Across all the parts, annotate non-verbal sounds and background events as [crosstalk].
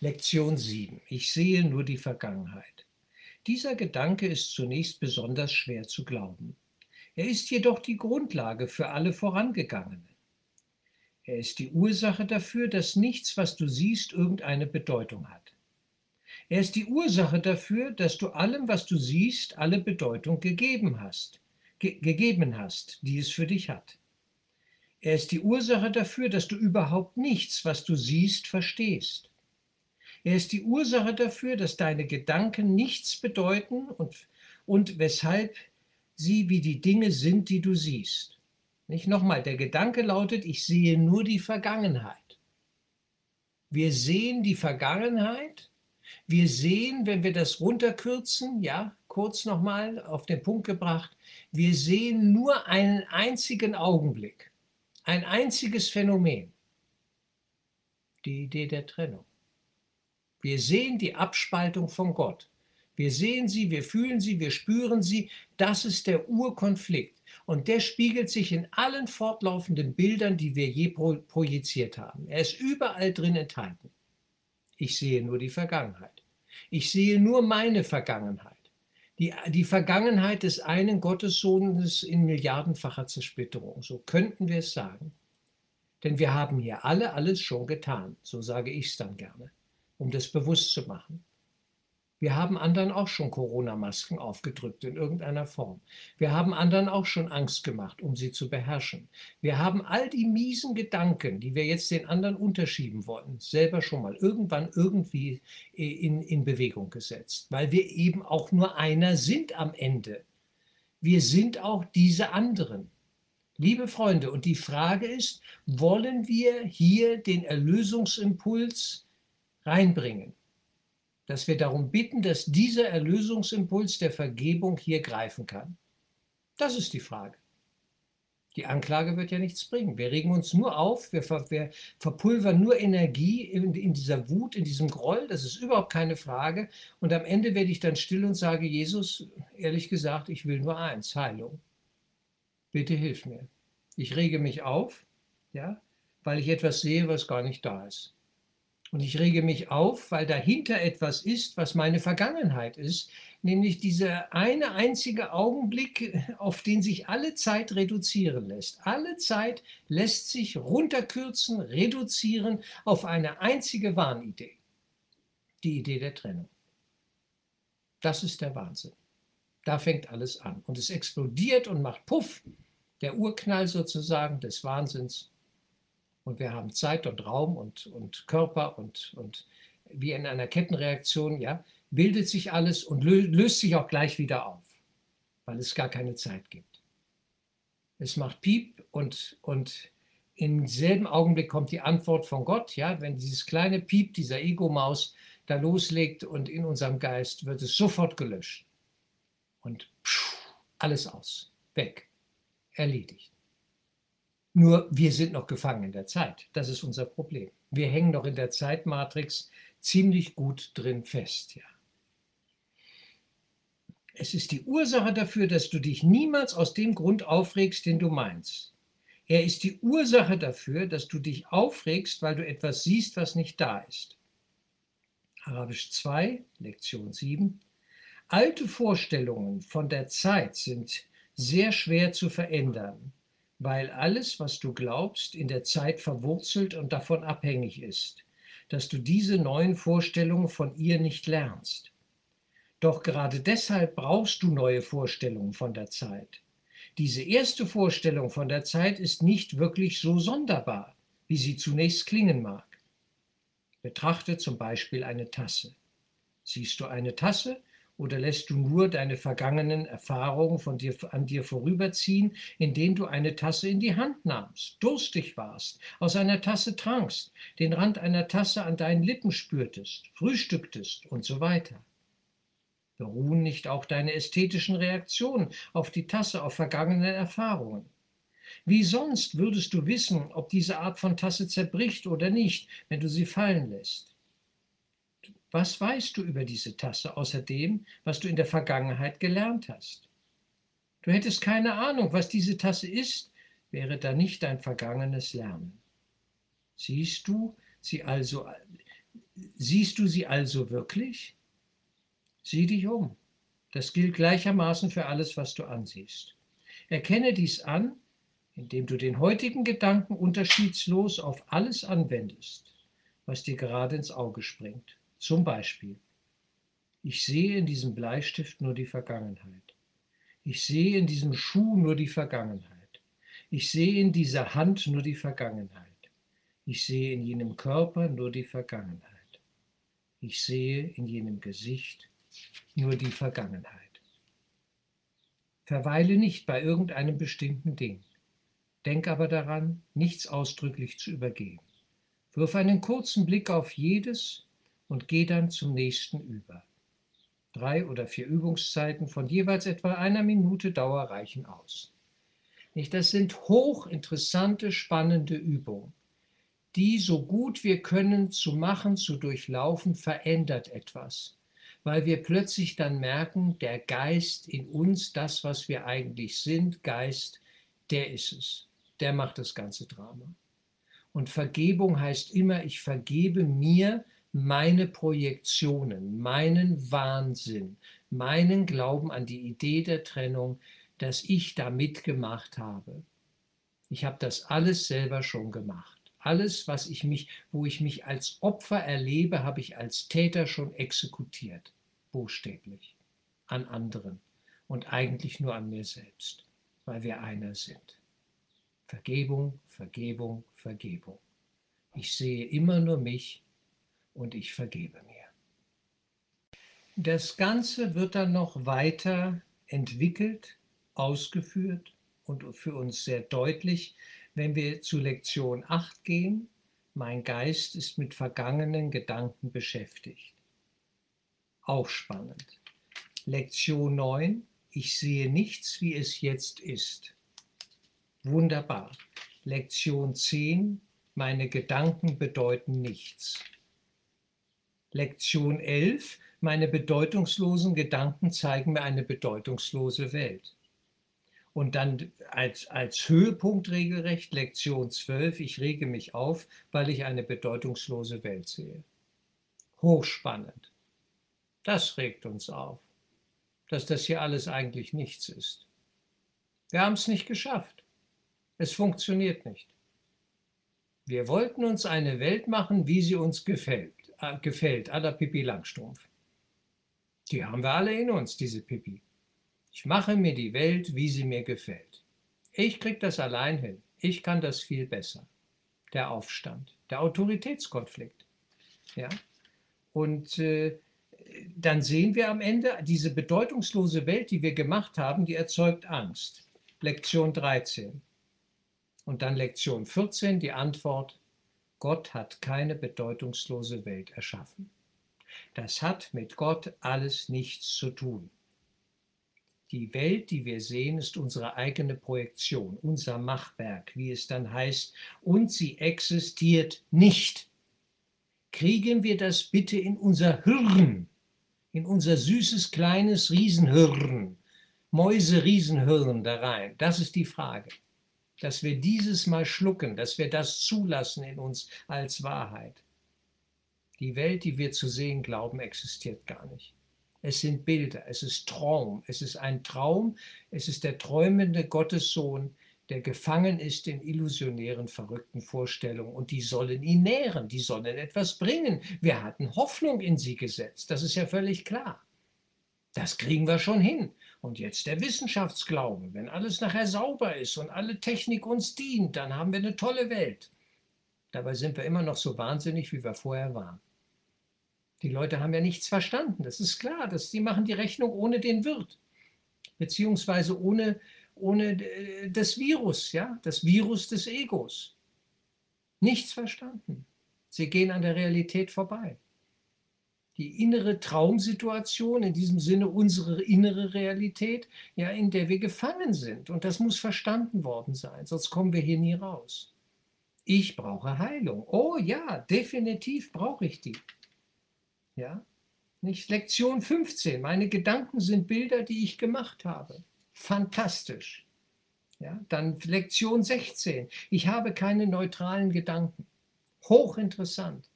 Lektion 7. Ich sehe nur die Vergangenheit. Dieser Gedanke ist zunächst besonders schwer zu glauben. Er ist jedoch die Grundlage für alle vorangegangenen. Er ist die Ursache dafür, dass nichts, was du siehst, irgendeine Bedeutung hat. Er ist die Ursache dafür, dass du allem, was du siehst, alle Bedeutung gegeben hast, ge gegeben hast, die es für dich hat. Er ist die Ursache dafür, dass du überhaupt nichts, was du siehst, verstehst. Er ist die Ursache dafür, dass deine Gedanken nichts bedeuten und, und weshalb sie wie die Dinge sind, die du siehst. Nicht nochmal, der Gedanke lautet, ich sehe nur die Vergangenheit. Wir sehen die Vergangenheit. Wir sehen, wenn wir das runterkürzen, ja, kurz nochmal auf den Punkt gebracht, wir sehen nur einen einzigen Augenblick. Ein einziges Phänomen, die Idee der Trennung. Wir sehen die Abspaltung von Gott. Wir sehen sie, wir fühlen sie, wir spüren sie. Das ist der Urkonflikt. Und der spiegelt sich in allen fortlaufenden Bildern, die wir je projiziert haben. Er ist überall drin enthalten. Ich sehe nur die Vergangenheit. Ich sehe nur meine Vergangenheit die, die Vergangenheit des einen Gottessohnes in milliardenfacher Zersplitterung. So könnten wir es sagen. Denn wir haben hier alle alles schon getan. So sage ich es dann gerne, um das bewusst zu machen. Wir haben anderen auch schon Corona-Masken aufgedrückt in irgendeiner Form. Wir haben anderen auch schon Angst gemacht, um sie zu beherrschen. Wir haben all die miesen Gedanken, die wir jetzt den anderen unterschieben wollen, selber schon mal irgendwann irgendwie in, in Bewegung gesetzt, weil wir eben auch nur einer sind am Ende. Wir sind auch diese anderen. Liebe Freunde, und die Frage ist, wollen wir hier den Erlösungsimpuls reinbringen? dass wir darum bitten, dass dieser Erlösungsimpuls der Vergebung hier greifen kann? Das ist die Frage. Die Anklage wird ja nichts bringen. Wir regen uns nur auf, wir, ver, wir verpulvern nur Energie in, in, dieser Wut, in diesem Groll, das ist überhaupt keine Frage. Und am Ende werde ich dann still und sage, Jesus, ehrlich gesagt, ich will nur eins, Heilung. Bitte hilf mir. Ich rege mich auf, ja, weil ich etwas sehe, was gar nicht da ist. Und ich rege mich auf, weil dahinter etwas ist, was meine Vergangenheit ist, nämlich dieser eine einzige Augenblick, [laughs] auf den sich alle Zeit reduzieren lässt. Alle Zeit lässt sich runterkürzen, reduzieren auf eine einzige Wahnidee. Die Idee der Trennung. Das ist der Wahnsinn. Da fängt alles an. Und es explodiert und macht Puff, der Urknall sozusagen des Wahnsinns und wir haben Zeit und Raum und, und Körper und, und wie in einer Kettenreaktion, ja, bildet sich alles und löst sich auch gleich wieder auf, weil es gar keine Zeit gibt. Es macht Piep und, und im selben Augenblick kommt die Antwort von Gott, ja, wenn dieses kleine Piep dieser Ego-Maus da loslegt und in unserem Geist wird es sofort gelöscht. Und pschuh, alles aus, weg, erledigt. Nur wir sind noch gefangen in der Zeit. Das ist unser Problem. Wir hängen noch in der Zeitmatrix ziemlich gut drin fest. Ja. Es ist die Ursache dafür, dass du dich niemals aus dem Grund aufregst, den du meinst. Er ist die Ursache dafür, dass du dich aufregst, weil du etwas siehst, was nicht da ist. Arabisch 2, Lektion 7. Alte Vorstellungen von der Zeit sind sehr schwer zu verändern weil alles, was du glaubst, in der Zeit verwurzelt und davon abhängig ist, dass du diese neuen Vorstellungen von ihr nicht lernst. Doch gerade deshalb brauchst du neue Vorstellungen von der Zeit. Diese erste Vorstellung von der Zeit ist nicht wirklich so sonderbar, wie sie zunächst klingen mag. Betrachte zum Beispiel eine Tasse. Siehst du eine Tasse, oder lässt du nur deine vergangenen Erfahrungen von dir, an dir vorüberziehen, indem du eine Tasse in die Hand nahmst, durstig warst, aus einer Tasse trankst, den Rand einer Tasse an deinen Lippen spürtest, frühstücktest und so weiter? Beruhen nicht auch deine ästhetischen Reaktionen auf die Tasse auf vergangene Erfahrungen? Wie sonst würdest du wissen, ob diese Art von Tasse zerbricht oder nicht, wenn du sie fallen lässt? Was weißt du über diese Tasse außer dem, was du in der Vergangenheit gelernt hast? Du hättest keine Ahnung, was diese Tasse ist, wäre da nicht dein vergangenes Lernen. Siehst du sie also, Siehst du sie also wirklich? Sieh dich um. Das gilt gleichermaßen für alles, was du ansiehst. Erkenne dies an, indem du den heutigen Gedanken unterschiedslos auf alles anwendest, was dir gerade ins Auge springt. Zum Beispiel, ich sehe in diesem Bleistift nur die Vergangenheit. Ich sehe in diesem Schuh nur die Vergangenheit. Ich sehe in dieser Hand nur die Vergangenheit. Ich sehe in jenem Körper nur die Vergangenheit. Ich sehe in jenem Gesicht nur die Vergangenheit. Verweile nicht bei irgendeinem bestimmten Ding. Denk aber daran, nichts ausdrücklich zu übergehen. Wirf einen kurzen Blick auf jedes und geh dann zum nächsten über. Drei oder vier Übungszeiten von jeweils etwa einer Minute Dauer reichen aus. Das sind hochinteressante, spannende Übungen. Die so gut wir können zu machen, zu durchlaufen, verändert etwas weil wir plötzlich dann merken, der Geist in uns, das, was wir eigentlich sind, Geist, der ist es der macht das ganze Drama. Und Vergebung heißt immer, ich vergebe mir meine Projektionen, meinen Wahnsinn, meinen Glauben an die Idee der Trennung, dass ich da mitgemacht habe. Ich habe das alles selber schon gemacht. Alles, was ich mich, wo ich mich als Opfer erlebe, habe ich als Täter schon exekutiert, buchstäblich, an anderen und eigentlich nur an mir selbst, weil wir einer sind. Vergebung, Vergebung, Vergebung. Ich sehe immer nur mich und ich vergebe mir. Das Ganze wird dann noch weiter entwickelt, ausgeführt und für uns sehr deutlich, wenn wir zu Lektion 8 gehen. Mein Geist ist mit vergangenen Gedanken beschäftigt. Auch spannend. Lektion 9. Ich sehe nichts, wie es jetzt ist. Wunderbar. Lektion 10. Meine Gedanken bedeuten nichts. Lektion 11. Meine bedeutungslosen Gedanken zeigen mir eine bedeutungslose Welt. Und dann als, als Höhepunkt regelrecht Lektion 12. Ich rege mich auf, weil ich eine bedeutungslose Welt sehe. Hochspannend. Das regt uns auf, dass das hier alles eigentlich nichts ist. Wir haben es nicht geschafft. Es funktioniert nicht. Wir wollten uns eine Welt machen, wie sie uns gefällt, gefällt, à la Pippi Langstrumpf. Die haben wir alle in uns, diese Pippi. Ich mache mir die Welt, wie sie mir gefällt. Ich krieg das allein hin. Ich kann das viel besser. Der Aufstand, der Autoritätskonflikt. Ja? Und äh, dann sehen wir am Ende, diese bedeutungslose Welt, die wir gemacht haben, die erzeugt Angst. Lektion 13. Und dann Lektion 14, die Antwort, Gott hat keine bedeutungslose Welt erschaffen. Das hat mit Gott alles nichts zu tun. Die Welt, die wir sehen, ist unsere eigene Projektion, unser Machwerk, wie es dann heißt, und sie existiert nicht. Kriegen wir das bitte in unser Hirn, in unser süßes kleines Riesenhirn, Mäuse-Riesenhirn da rein? Das ist die Frage dass wir dieses mal schlucken, dass wir das zulassen in uns als Wahrheit. Die Welt, die wir zu sehen glauben, existiert gar nicht. Es sind Bilder, es ist Traum, es ist ein Traum, es ist der träumende Gottessohn, der gefangen ist in illusionären, verrückten Vorstellungen und die sollen ihn nähren, die sollen etwas bringen. Wir hatten Hoffnung in sie gesetzt, das ist ja völlig klar. Das kriegen wir schon hin. Und jetzt der Wissenschaftsglaube. Wenn alles nachher sauber ist und alle Technik uns dient, dann haben wir eine tolle Welt. Dabei sind wir immer noch so wahnsinnig, wie wir vorher waren. Die Leute haben ja nichts verstanden. Das ist klar. dass die machen die Rechnung ohne den Wirt. Beziehungsweise ohne, ohne äh, das Virus, ja, das Virus des Egos. Nichts verstanden. Sie gehen an der Realität vorbei die innere Traumsituation, in diesem Sinne unsere innere Realität, ja, in der wir gefangen sind. Und das muss verstanden worden sein, sonst kommen wir hier nie raus. Ich brauche Heilung. Oh ja, definitiv brauche ich die. Ja, nicht Lektion 15. Meine Gedanken sind Bilder, die ich gemacht habe. Fantastisch. Ja, dann Lektion 16. Ich habe keine neutralen Gedanken. Hochinteressant.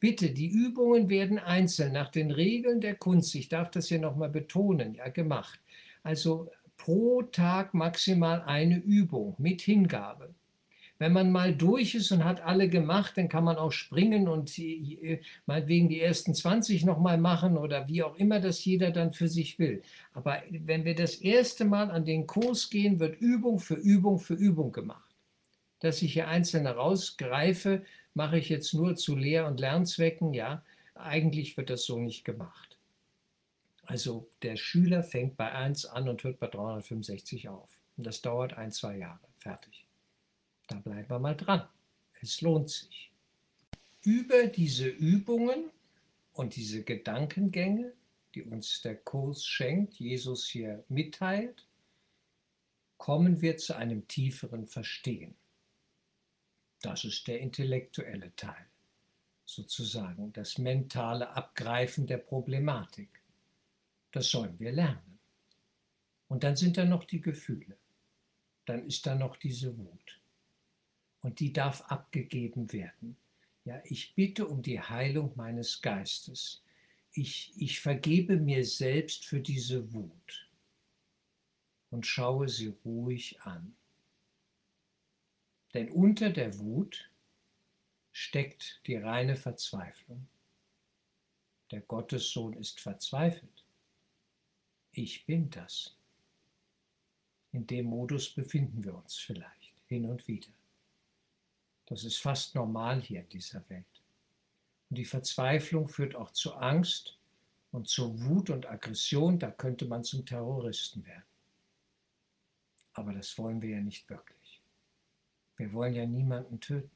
Bitte, die Übungen werden einzeln nach den Regeln der Kunst, ich darf das hier nochmal betonen, ja, gemacht. Also pro Tag maximal eine Übung mit Hingabe. Wenn man mal durch ist und hat alle gemacht, dann kann man auch springen und äh, meinetwegen die ersten 20 nochmal machen oder wie auch immer das jeder dann für sich will. Aber wenn wir das erste Mal an den Kurs gehen, wird Übung für Übung für Übung gemacht. Dass ich hier einzelne rausgreife, mache ich jetzt nur zu Lehr- und Lernzwecken. Ja, eigentlich wird das so nicht gemacht. Also der Schüler fängt bei 1 an und hört bei 365 auf. Und das dauert ein, zwei Jahre. Fertig. Da bleiben wir mal dran. Es lohnt sich. Über diese Übungen und diese Gedankengänge, die uns der Kurs schenkt, Jesus hier mitteilt, kommen wir zu einem tieferen Verstehen. Das ist der intellektuelle Teil, sozusagen das mentale Abgreifen der Problematik. Das sollen wir lernen. Und dann sind da noch die Gefühle. Dann ist da noch diese Wut und die darf abgegeben werden. Ja, ich bitte um die Heilung meines Geistes. Ich, ich vergebe mir selbst für diese Wut und schaue sie ruhig an. Denn unter der Wut steckt die reine Verzweiflung. Der Gottessohn ist verzweifelt. Ich bin das. In dem Modus befinden wir uns vielleicht hin und wieder. Das ist fast normal hier in dieser Welt. Und die Verzweiflung führt auch zu Angst und zu Wut und Aggression. Da könnte man zum Terroristen werden. Aber das wollen wir ja nicht wirklich. Wir wollen ja niemanden töten.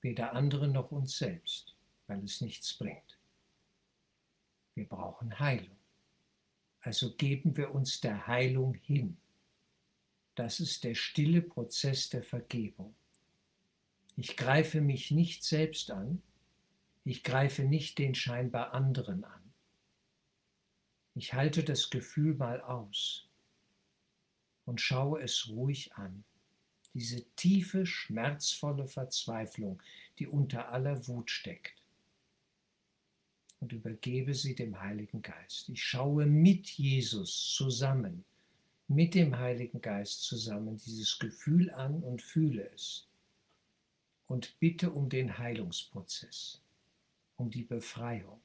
Weder andere noch uns selbst, weil es nichts bringt. Wir brauchen Heilung. Also geben wir uns der Heilung hin. Das ist der stille Prozess der Vergebung. Ich greife mich nicht selbst an, ich greife nicht den scheinbar anderen an. Ich halte das Gefühl mal aus und schaue es ruhig an. Diese tiefe, schmerzvolle Verzweiflung, die unter aller Wut steckt. Und übergebe sie dem Heiligen Geist. Ich schaue mit Jesus zusammen, mit dem Heiligen Geist zusammen dieses Gefühl an und fühle es und bitte um den Heilungsprozess, um die Befreiung,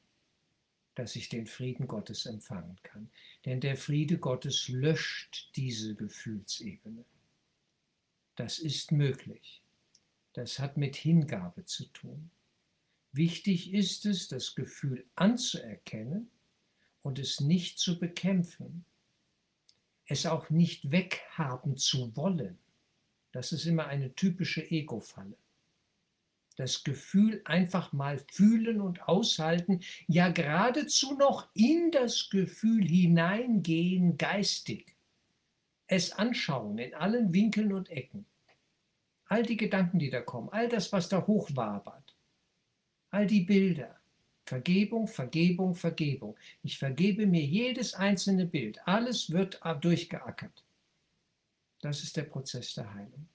dass ich den Frieden Gottes empfangen kann. Denn der Friede Gottes löscht diese Gefühlsebene. Das ist möglich. Das hat mit Hingabe zu tun. Wichtig ist es, das Gefühl anzuerkennen und es nicht zu bekämpfen, es auch nicht weghaben zu wollen. Das ist immer eine typische Ego-Falle das Gefühl einfach mal fühlen und aushalten, ja geradezu noch in das Gefühl hineingehen geistig, es anschauen in allen Winkeln und Ecken, all die Gedanken, die da kommen, all das, was da hochwabert, all die Bilder, Vergebung, Vergebung, Vergebung. Ich vergebe mir jedes einzelne Bild, alles wird durchgeackert. Das ist der Prozess der Heilung.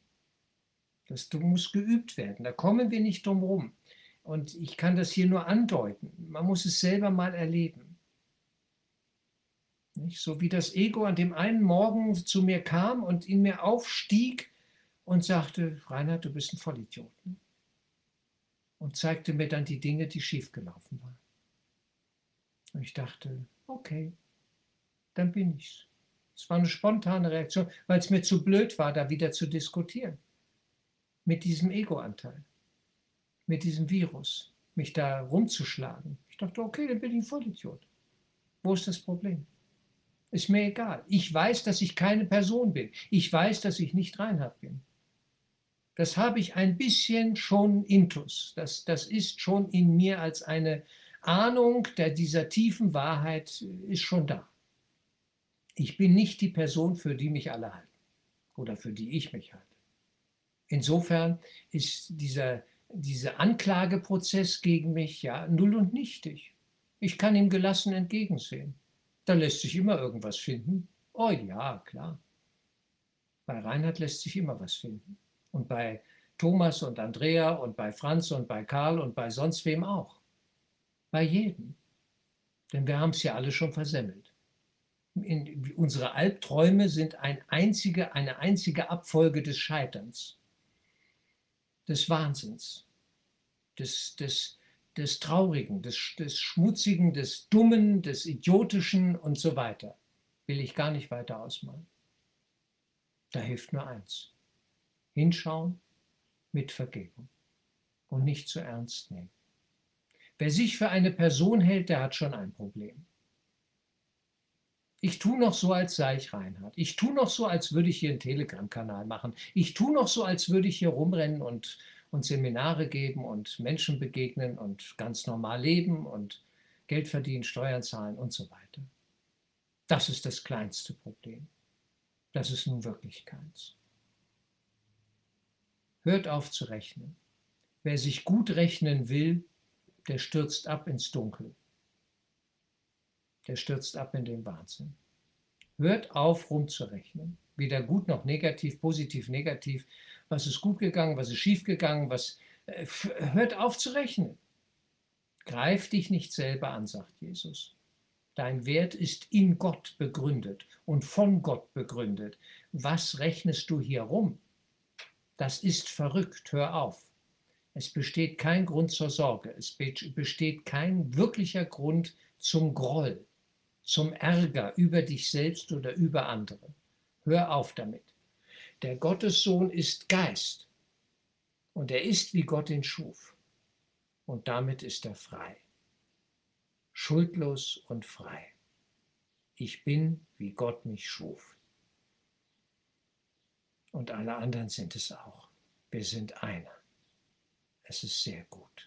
Das muss geübt werden. Da kommen wir nicht drum rum. Und ich kann das hier nur andeuten. Man muss es selber mal erleben. Nicht? So wie das Ego an dem einen Morgen zu mir kam und in mir aufstieg und sagte, Reinhard, du bist ein Vollidiot. Und zeigte mir dann die Dinge, die schiefgelaufen waren. Und ich dachte, okay, dann bin ich's. Es war eine spontane Reaktion, weil es mir zu blöd war, da wieder zu diskutieren mit diesem Ego-Anteil, mit diesem Virus, mich da rumzuschlagen. Ich dachte, okay, dann bin ich ein Vollidiot. Wo ist das Problem? Ist mir egal. Ich weiß, dass ich keine Person bin. Ich weiß, dass ich nicht Reinhard bin. Das habe ich ein bisschen schon intus. Das, das ist schon in mir als eine Ahnung der, dieser tiefen Wahrheit ist schon da. Ich bin nicht die Person, für die mich alle halten oder für die ich mich halte. Insofern ist dieser, dieser Anklageprozess gegen mich ja null und nichtig. Ich kann ihm gelassen entgegensehen. Da lässt sich immer irgendwas finden. Oh ja, klar. Bei Reinhard lässt sich immer was finden. Und bei Thomas und Andrea und bei Franz und bei Karl und bei sonst wem auch. Bei jedem. Denn wir haben es ja alle schon versemmelt. In, unsere Albträume sind ein einzige, eine einzige Abfolge des Scheiterns, des Wahnsinns, des, des, des Traurigen, des, des Schmutzigen, des Dummen, des Idiotischen und so weiter. Will ich gar nicht weiter ausmalen. Da hilft nur eins. Hinschauen mit Vergebung und nicht zu ernst nehmen. Wer sich für eine Person hält, der hat schon ein Problem. Ich tue noch so, als sei ich Reinhard. Ich tue noch so, als würde ich hier einen Telegram-Kanal machen. Ich tue noch so, als würde ich hier rumrennen und, und Seminare geben und Menschen begegnen und ganz normal leben und Geld verdienen, Steuern zahlen und so weiter. Das ist das kleinste Problem. Das ist nun wirklich keins. Hört auf zu rechnen. Wer sich gut rechnen will, der stürzt ab ins Dunkel. Der stürzt ab in den Wahnsinn. Hört auf, rumzurechnen. Weder gut noch negativ, positiv, negativ. Was ist gut gegangen, was ist schief gegangen, was. Äh, hört auf zu rechnen. Greif dich nicht selber an, sagt Jesus. Dein Wert ist in Gott begründet und von Gott begründet. Was rechnest du hier rum? Das ist verrückt, hör auf. Es besteht kein Grund zur Sorge, es besteht kein wirklicher Grund zum Groll, zum Ärger über dich selbst oder über andere. Hör auf damit. Der Gottessohn ist Geist und er ist, wie Gott ihn schuf. Und damit ist er frei. Schuldlos und frei. Ich bin, wie Gott mich schuf und alle anderen sind es auch. Wir sind einer. Es ist sehr gut.